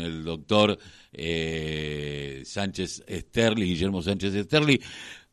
el doctor eh, Sánchez Sterling, Guillermo Sánchez Sterling,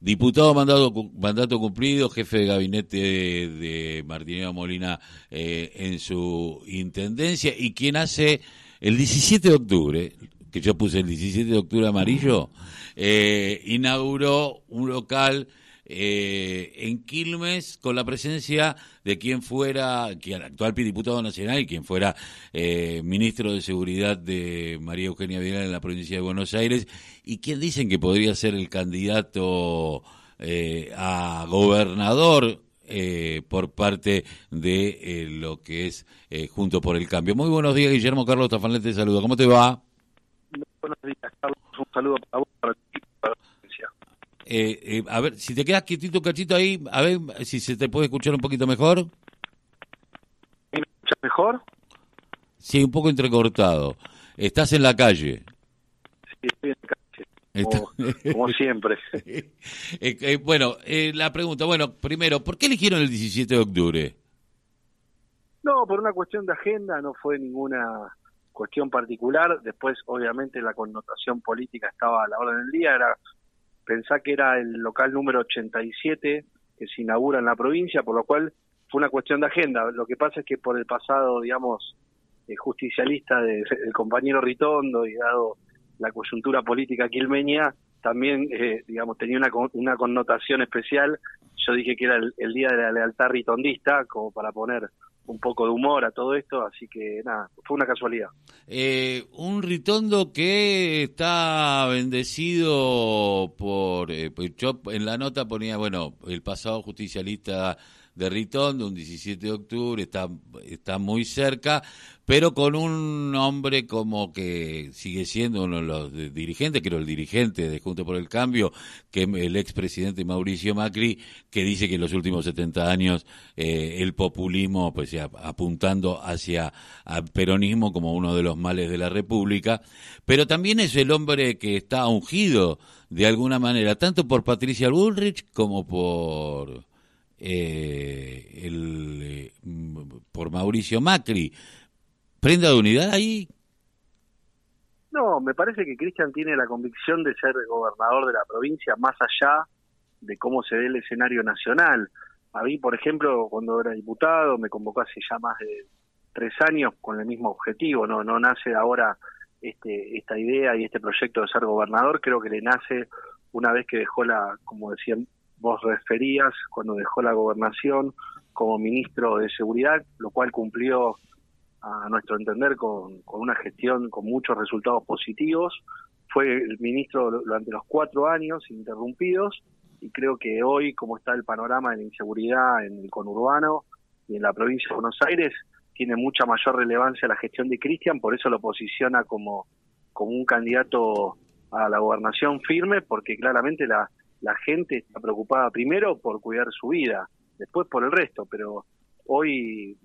diputado mandato, mandato cumplido, jefe de gabinete de, Martineo Molina eh, en su intendencia. Y quien hace el 17 de octubre, que yo puse el 17 de octubre amarillo, eh, inauguró un local eh, en Quilmes con la presencia de quien fuera, quien actual diputado nacional y quien fuera eh, ministro de Seguridad de María Eugenia Vidal en la provincia de Buenos Aires y quien dicen que podría ser el candidato eh, a gobernador por parte de lo que es Junto por el Cambio. Muy buenos días, Guillermo Carlos Tafanlet, te. ¿Cómo te va? Buenos días, Carlos. Un saludo para vos, para eh, eh, a ver, si te quedas quietito, cachito ahí, a ver si se te puede escuchar un poquito mejor. ¿Me escuchas mejor? Sí, un poco entrecortado. Estás en la calle. Sí, estoy en la calle. Como, siempre. Eh, eh, bueno, la pregunta, bueno, primero, ¿por qué eligieron el 17 de octubre? No, por una cuestión de agenda, no fue ninguna cuestión particular. Después, obviamente, la connotación política estaba a la orden del día, era pensá que era el local número 87 que se inaugura en la provincia, por lo cual fue una cuestión de agenda. Lo que pasa es que por el pasado, digamos, eh, justicialista del compañero Ritondo y dado la coyuntura política quilmeña, también, eh, digamos, tenía una, una connotación especial. Yo dije que era el Día de la Lealtad Ritondista, como para poner un poco de humor a todo esto, así que nada, fue una casualidad. Eh, un Ritondo que está bendecido por, eh, pues en la nota ponía, bueno, el pasado justicialista de Ritondo, un 17 de octubre, está, está muy cerca, pero con un hombre como que sigue siendo uno de los dirigentes, creo el dirigente de Junto por el Cambio, que el expresidente Mauricio Macri, que dice que en los últimos 70 años eh, el populismo, pues ya apuntando hacia al peronismo como uno de los males de la República, pero también es el hombre que está ungido de alguna manera, tanto por Patricia Bullrich como por eh, el, eh, por Mauricio Macri. ¿Prenda de unidad ahí? No, me parece que Cristian tiene la convicción de ser gobernador de la provincia más allá de cómo se ve el escenario nacional. A mí, por ejemplo, cuando era diputado, me convocó hace ya más de tres años con el mismo objetivo, no, no nace ahora este, esta idea y este proyecto de ser gobernador, creo que le nace una vez que dejó la, como decían vos referías cuando dejó la gobernación como ministro de Seguridad, lo cual cumplió a nuestro entender con, una gestión con muchos resultados positivos. Fue el ministro durante los cuatro años interrumpidos y creo que hoy, como está el panorama de la inseguridad en el conurbano y en la provincia de Buenos Aires, tiene mucha mayor relevancia la gestión de Cristian, por eso lo posiciona como, como un candidato a la gobernación firme, porque claramente la, la gente está preocupada primero por cuidar su vida, después por el resto, pero hoy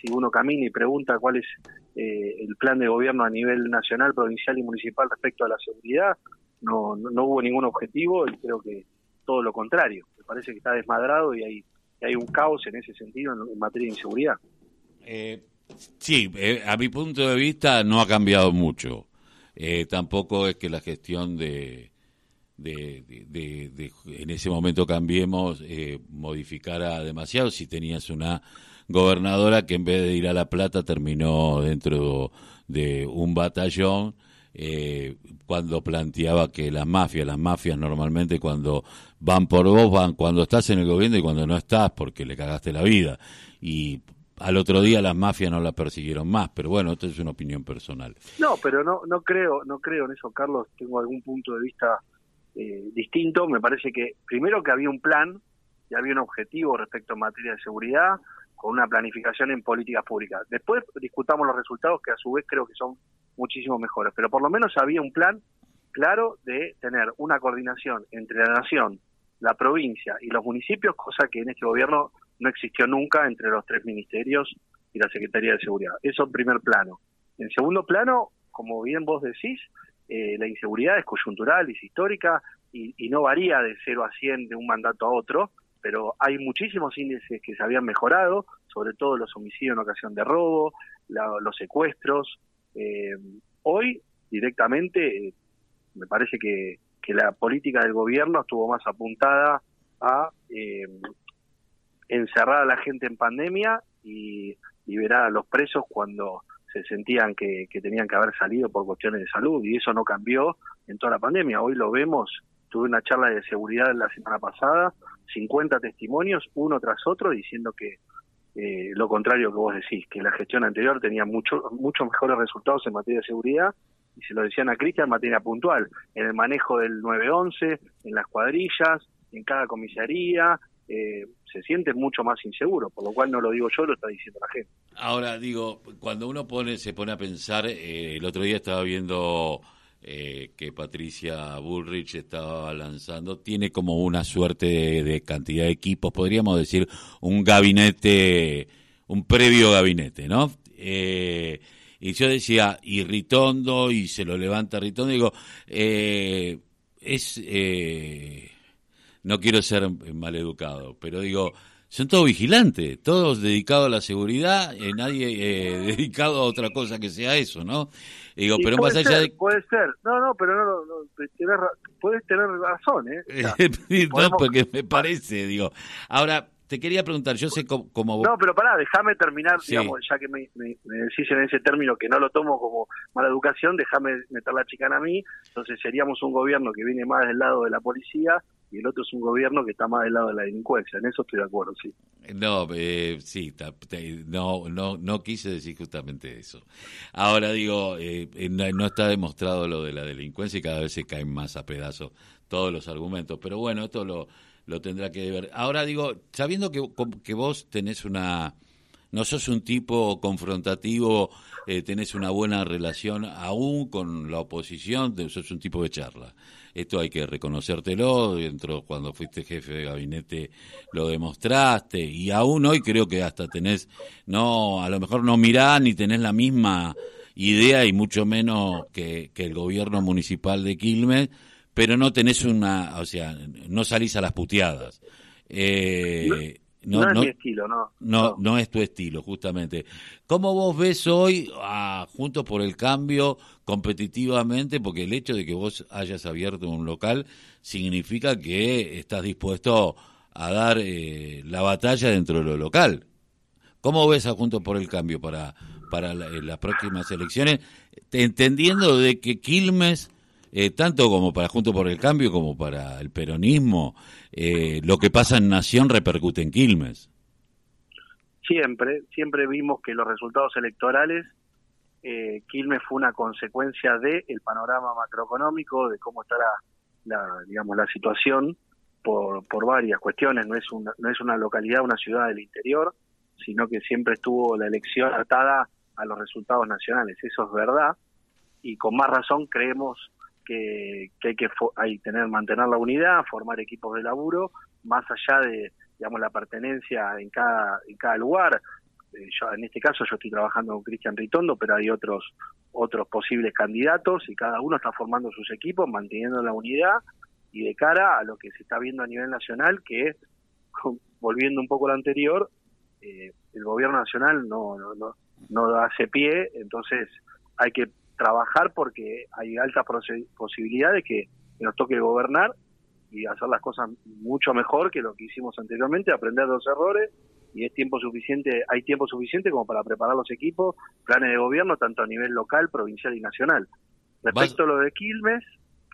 si uno camina y pregunta cuál es eh, el plan de gobierno a nivel nacional, provincial y municipal respecto a la seguridad, no, no, hubo ningún objetivo y creo que todo lo contrario. Me parece que está desmadrado y hay, hay un caos en ese sentido en, materia de inseguridad. Eh, sí, eh, a mi punto de vista no ha cambiado mucho. Eh, tampoco es que la gestión de, de, de, en ese momento cambiemos, eh, modificara demasiado. Si tenías una gobernadora que en vez de ir a La Plata terminó dentro de un batallón, eh, cuando planteaba que las mafias, las mafias normalmente cuando van por vos, van cuando estás en el gobierno y cuando no estás porque le cagaste la vida. Y al otro día las mafias no la persiguieron más, pero bueno, esto es una opinión personal. No, pero no, no creo, no creo en eso, Carlos. Tengo algún punto de vista eh, distinto. Me parece que primero que había un plan y había un objetivo respecto a materia de seguridad con una planificación en políticas públicas. Después discutamos los resultados que a su vez creo que son muchísimo mejores, pero por lo menos había un plan claro de tener una coordinación entre la nación, la provincia y los municipios, cosa que en este gobierno no existió nunca entre los tres ministerios y la Secretaría de Seguridad. Eso en primer plano. En segundo plano, como bien vos decís, eh, la inseguridad es coyuntural, es histórica y, no varía de 0 a 100 de un mandato a otro, pero hay muchísimos índices que se habían mejorado, sobre todo los homicidios en ocasión de robo, los secuestros, eh, hoy directamente eh, me parece que, que la política del gobierno estuvo más apuntada a eh, encerrar a la gente en pandemia y liberar a los presos cuando se sentían que, que, tenían que haber salido por cuestiones de salud y eso no cambió en toda la pandemia. Hoy lo vemos, tuve una charla de seguridad la semana pasada, 50 testimonios, uno tras otro, diciendo que eh, lo contrario que vos decís, que la gestión anterior tenía mucho, muchos mejores resultados en materia de seguridad y se lo decían a Cristian en materia puntual, en el manejo del 911, en las cuadrillas, en cada comisaría, eh, se siente mucho más inseguro, por lo cual no lo digo yo, lo está diciendo la gente. Ahora, digo, cuando uno pone, se pone a pensar, eh, el otro día estaba viendo eh, que Patricia Bullrich estaba lanzando, tiene como una suerte de, cantidad de equipos, podríamos decir un gabinete, un previo gabinete, ¿no? Y yo decía, y Ritondo, y se lo levanta Ritondo, digo, es, no quiero ser mal educado, pero digo, son todos vigilantes, todos dedicados a la seguridad, eh, nadie eh, dedicado a otra cosa que sea eso, ¿no? Digo, pero más allá de... Puede ser, no, no, pero no, no, puedes tener razón, ¿eh? no, porque me parece, digo. Ahora, te quería preguntar, yo sé cómo... No, pero pará, déjame terminar, digamos, ya que me, me, decís en ese término que no lo tomo como mala educación, déjame meter la chicana a mí, entonces seríamos un gobierno que viene más del lado de la policía y el otro es un gobierno que está más del lado de la delincuencia, en eso estoy de acuerdo, sí. No, eh, sí, no, no, no quise decir justamente eso. Ahora digo, eh, no está demostrado lo de la delincuencia y cada vez se caen más a pedazos todos los argumentos, pero bueno, esto lo lo tendrá que ver. Ahora digo, sabiendo que, que vos tenés una, no sos un tipo confrontativo, eh, tenés una buena relación aún con la oposición, sos un tipo de charla. Esto hay que reconocértelo, dentro cuando fuiste jefe de gabinete lo demostraste y aún hoy creo que hasta tenés, no, a lo mejor no mirás ni tenés la misma idea y mucho menos que, que el gobierno municipal de Quilmes, pero no tenés una, o sea, no salís a las puteadas. Eh, no, no, es mi estilo, no, no. No, es tu estilo, justamente. ¿Cómo vos ves hoy, a, Juntos por el Cambio, competitivamente? Porque el hecho de que vos hayas abierto un local significa que estás dispuesto a dar eh, la batalla dentro de lo local. ¿Cómo ves a Juntos por el Cambio para, para las próximas elecciones? Entendiendo de que Quilmes eh, tanto como para Junto por el Cambio como para el peronismo, eh, lo que pasa en Nación repercute en Quilmes. Siempre, siempre vimos que los resultados electorales, eh, Quilmes fue una consecuencia de el panorama macroeconómico, de cómo está la, digamos, la situación por, por varias cuestiones. No es, una, no es una localidad, una ciudad del interior, sino que siempre estuvo la elección atada a los resultados nacionales. Eso es verdad y con más razón creemos que, hay que hay tener mantener la unidad, formar equipos de laburo, más allá de digamos la pertenencia en cada en cada lugar. Eh, yo, en este caso yo estoy trabajando con Cristian Ritondo, pero hay otros otros posibles candidatos y cada uno está formando sus equipos, manteniendo la unidad y de cara a lo que se está viendo a nivel nacional, que es volviendo un poco a lo anterior, eh, el gobierno nacional no, no, no, no hace pie, entonces hay que trabajar porque hay altas posibilidades que, nos toque gobernar y hacer las cosas mucho mejor que lo que hicimos anteriormente, aprender de los errores y es tiempo suficiente, hay tiempo suficiente como para preparar los equipos, planes de gobierno tanto a nivel local, provincial y nacional. Respecto a lo de Quilmes,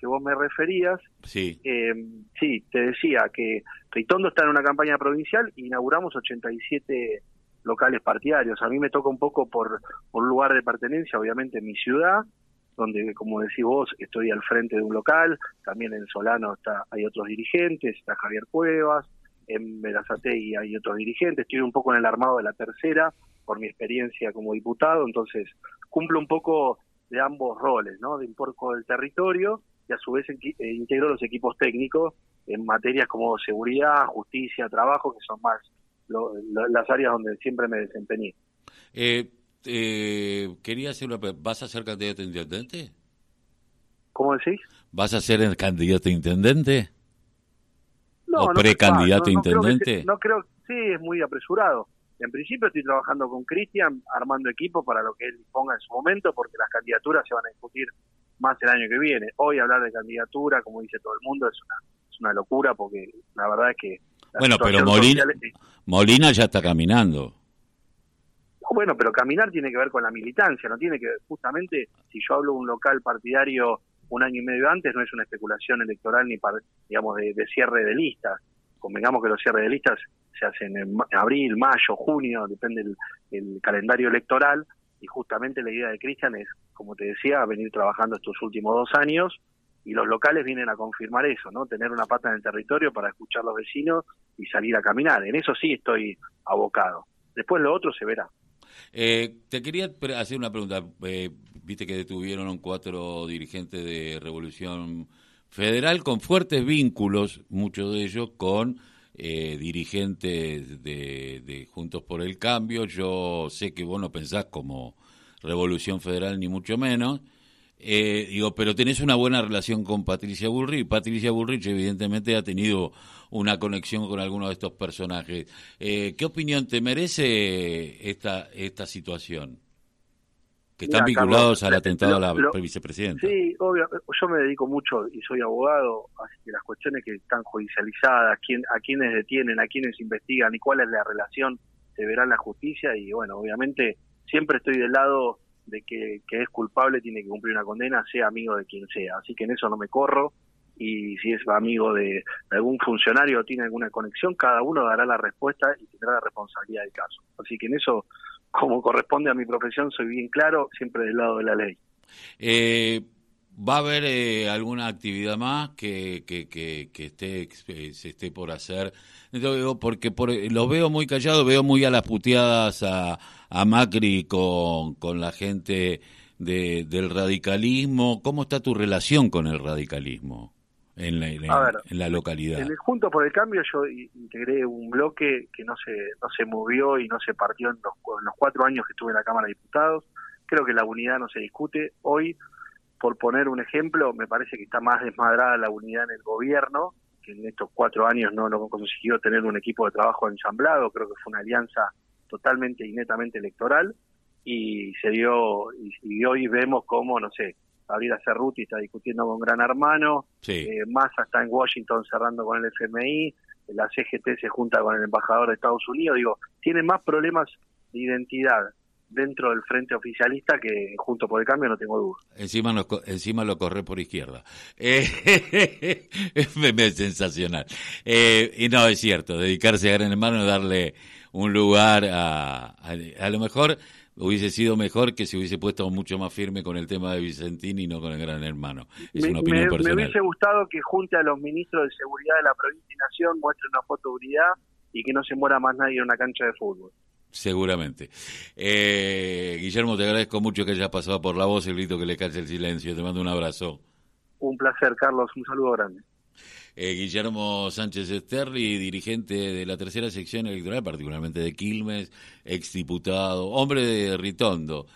que vos me referías, sí. Eh, sí, te decía que Ritondo está en una campaña provincial, inauguramos 87 locales partidarios. A mí me toca un poco por, por lugar de pertenencia, obviamente en mi ciudad, donde, como decís vos, estoy al frente de un local, también en Solano está, hay otros dirigentes, está Javier Cuevas, en Berazategui hay otros dirigentes, estoy un poco en el armado de la tercera, por mi experiencia como diputado, entonces cumplo un poco de ambos roles, ¿no? De un poco del territorio y a su vez eh, integro los equipos técnicos en materias como seguridad, justicia, trabajo, que son más las áreas donde siempre me desempeñé. Eh, eh, quería hacer una ¿Vas a ser candidato a intendente? ¿Cómo decís? ¿Vas a ser el candidato a intendente? No, ¿O precandidato a intendente? no creo, sí, es muy apresurado. en principio estoy trabajando con Cristian, armando equipo para lo que él disponga en su momento, porque las candidaturas se van a discutir más el año que viene. Hoy hablar de candidatura, como dice todo el mundo, es una, es una locura, porque la verdad es que... Bueno, pero Molina, Molina ya está caminando. Bueno, pero caminar tiene que ver con la militancia, no tiene que ver, justamente, si yo hablo de un local partidario un año y medio antes, no es una especulación electoral ni, para, digamos, de, de cierre de listas. Convengamos que los cierres de listas se hacen en abril, mayo, junio, depende del calendario electoral, y justamente la idea de Cristian es, como te decía, venir trabajando estos últimos dos años, y los locales vienen a confirmar eso, ¿no? Tener una pata en el territorio para escuchar a los vecinos y salir a caminar. En eso sí estoy abocado. Después lo otro se verá. Eh, te quería hacer una pregunta. Eh, viste que detuvieron cuatro dirigentes de Revolución Federal con fuertes vínculos, muchos de ellos con eh, dirigentes de, de, Juntos por el Cambio. Yo sé que vos no pensás como Revolución Federal, ni mucho menos. Eh, digo, pero tenés una buena relación con Patricia Bullrich. Patricia Bullrich, evidentemente, ha tenido una conexión con algunos de estos personajes. Eh, ¿Qué opinión te merece esta, esta situación? que están vinculados al atentado a la vicepresidenta. Sí, obvio. Yo me dedico mucho y soy abogado, así que las cuestiones que están judicializadas, quién, a quiénes detienen, a quiénes investigan y cuál es la relación, se verá en la justicia y bueno, obviamente siempre estoy del lado de que, es culpable, tiene que cumplir una condena, sea amigo de quien sea. Así que en eso no me corro y si es amigo de algún funcionario o tiene alguna conexión, cada uno dará la respuesta y tendrá la responsabilidad del caso. Así que en eso como corresponde a mi profesión, soy bien claro, siempre del lado de la ley. Eh, ¿Va a haber eh, alguna actividad más que, que, que, esté, se esté por hacer? Porque por, lo veo muy callado, veo muy a las puteadas a, a Macri con, con la gente de, del radicalismo. ¿Cómo está tu relación con el radicalismo? en la, localidad. En el Junto por el Cambio yo integré un bloque que no se, no se movió y no se partió en los, en los cuatro años que estuve en la Cámara de Diputados. Creo que la unidad no se discute. Hoy, por poner un ejemplo, me parece que está más desmadrada la unidad en el gobierno, que en estos cuatro años no, no consiguió tener un equipo de trabajo ensamblado. Creo que fue una alianza totalmente y netamente electoral y se dio y, y hoy vemos cómo no sé Gabriela Cerruti está discutiendo con Gran Hermano, eh, Massa está en Washington cerrando con el FMI, la CGT se junta con el embajador de Estados Unidos, digo, tiene más problemas de identidad dentro del frente oficialista que junto por el cambio no tengo duda. Encima lo, encima lo corre por izquierda. Eh, es sensacional. Eh, y no, es cierto, dedicarse a Gran Hermano, darle un lugar a, a, a lo mejor hubiese sido mejor que se hubiese puesto mucho más firme con el tema de Vicentini y no con el Gran Hermano. Es me, una opinión personal. Me hubiese gustado que junte a los ministros de seguridad de la provincia y nación, muestre una foto de unidad y que no se muera más nadie en una cancha de fútbol. Seguramente. Eh, Guillermo, te agradezco mucho que hayas pasado por la voz, el grito que le cae el silencio. Te mando un abrazo. Un placer, Carlos. Un saludo grande. Eh, Guillermo Sánchez Esterri, dirigente de la tercera sección electoral, particularmente de Quilmes, exdiputado, hombre de Ritondo.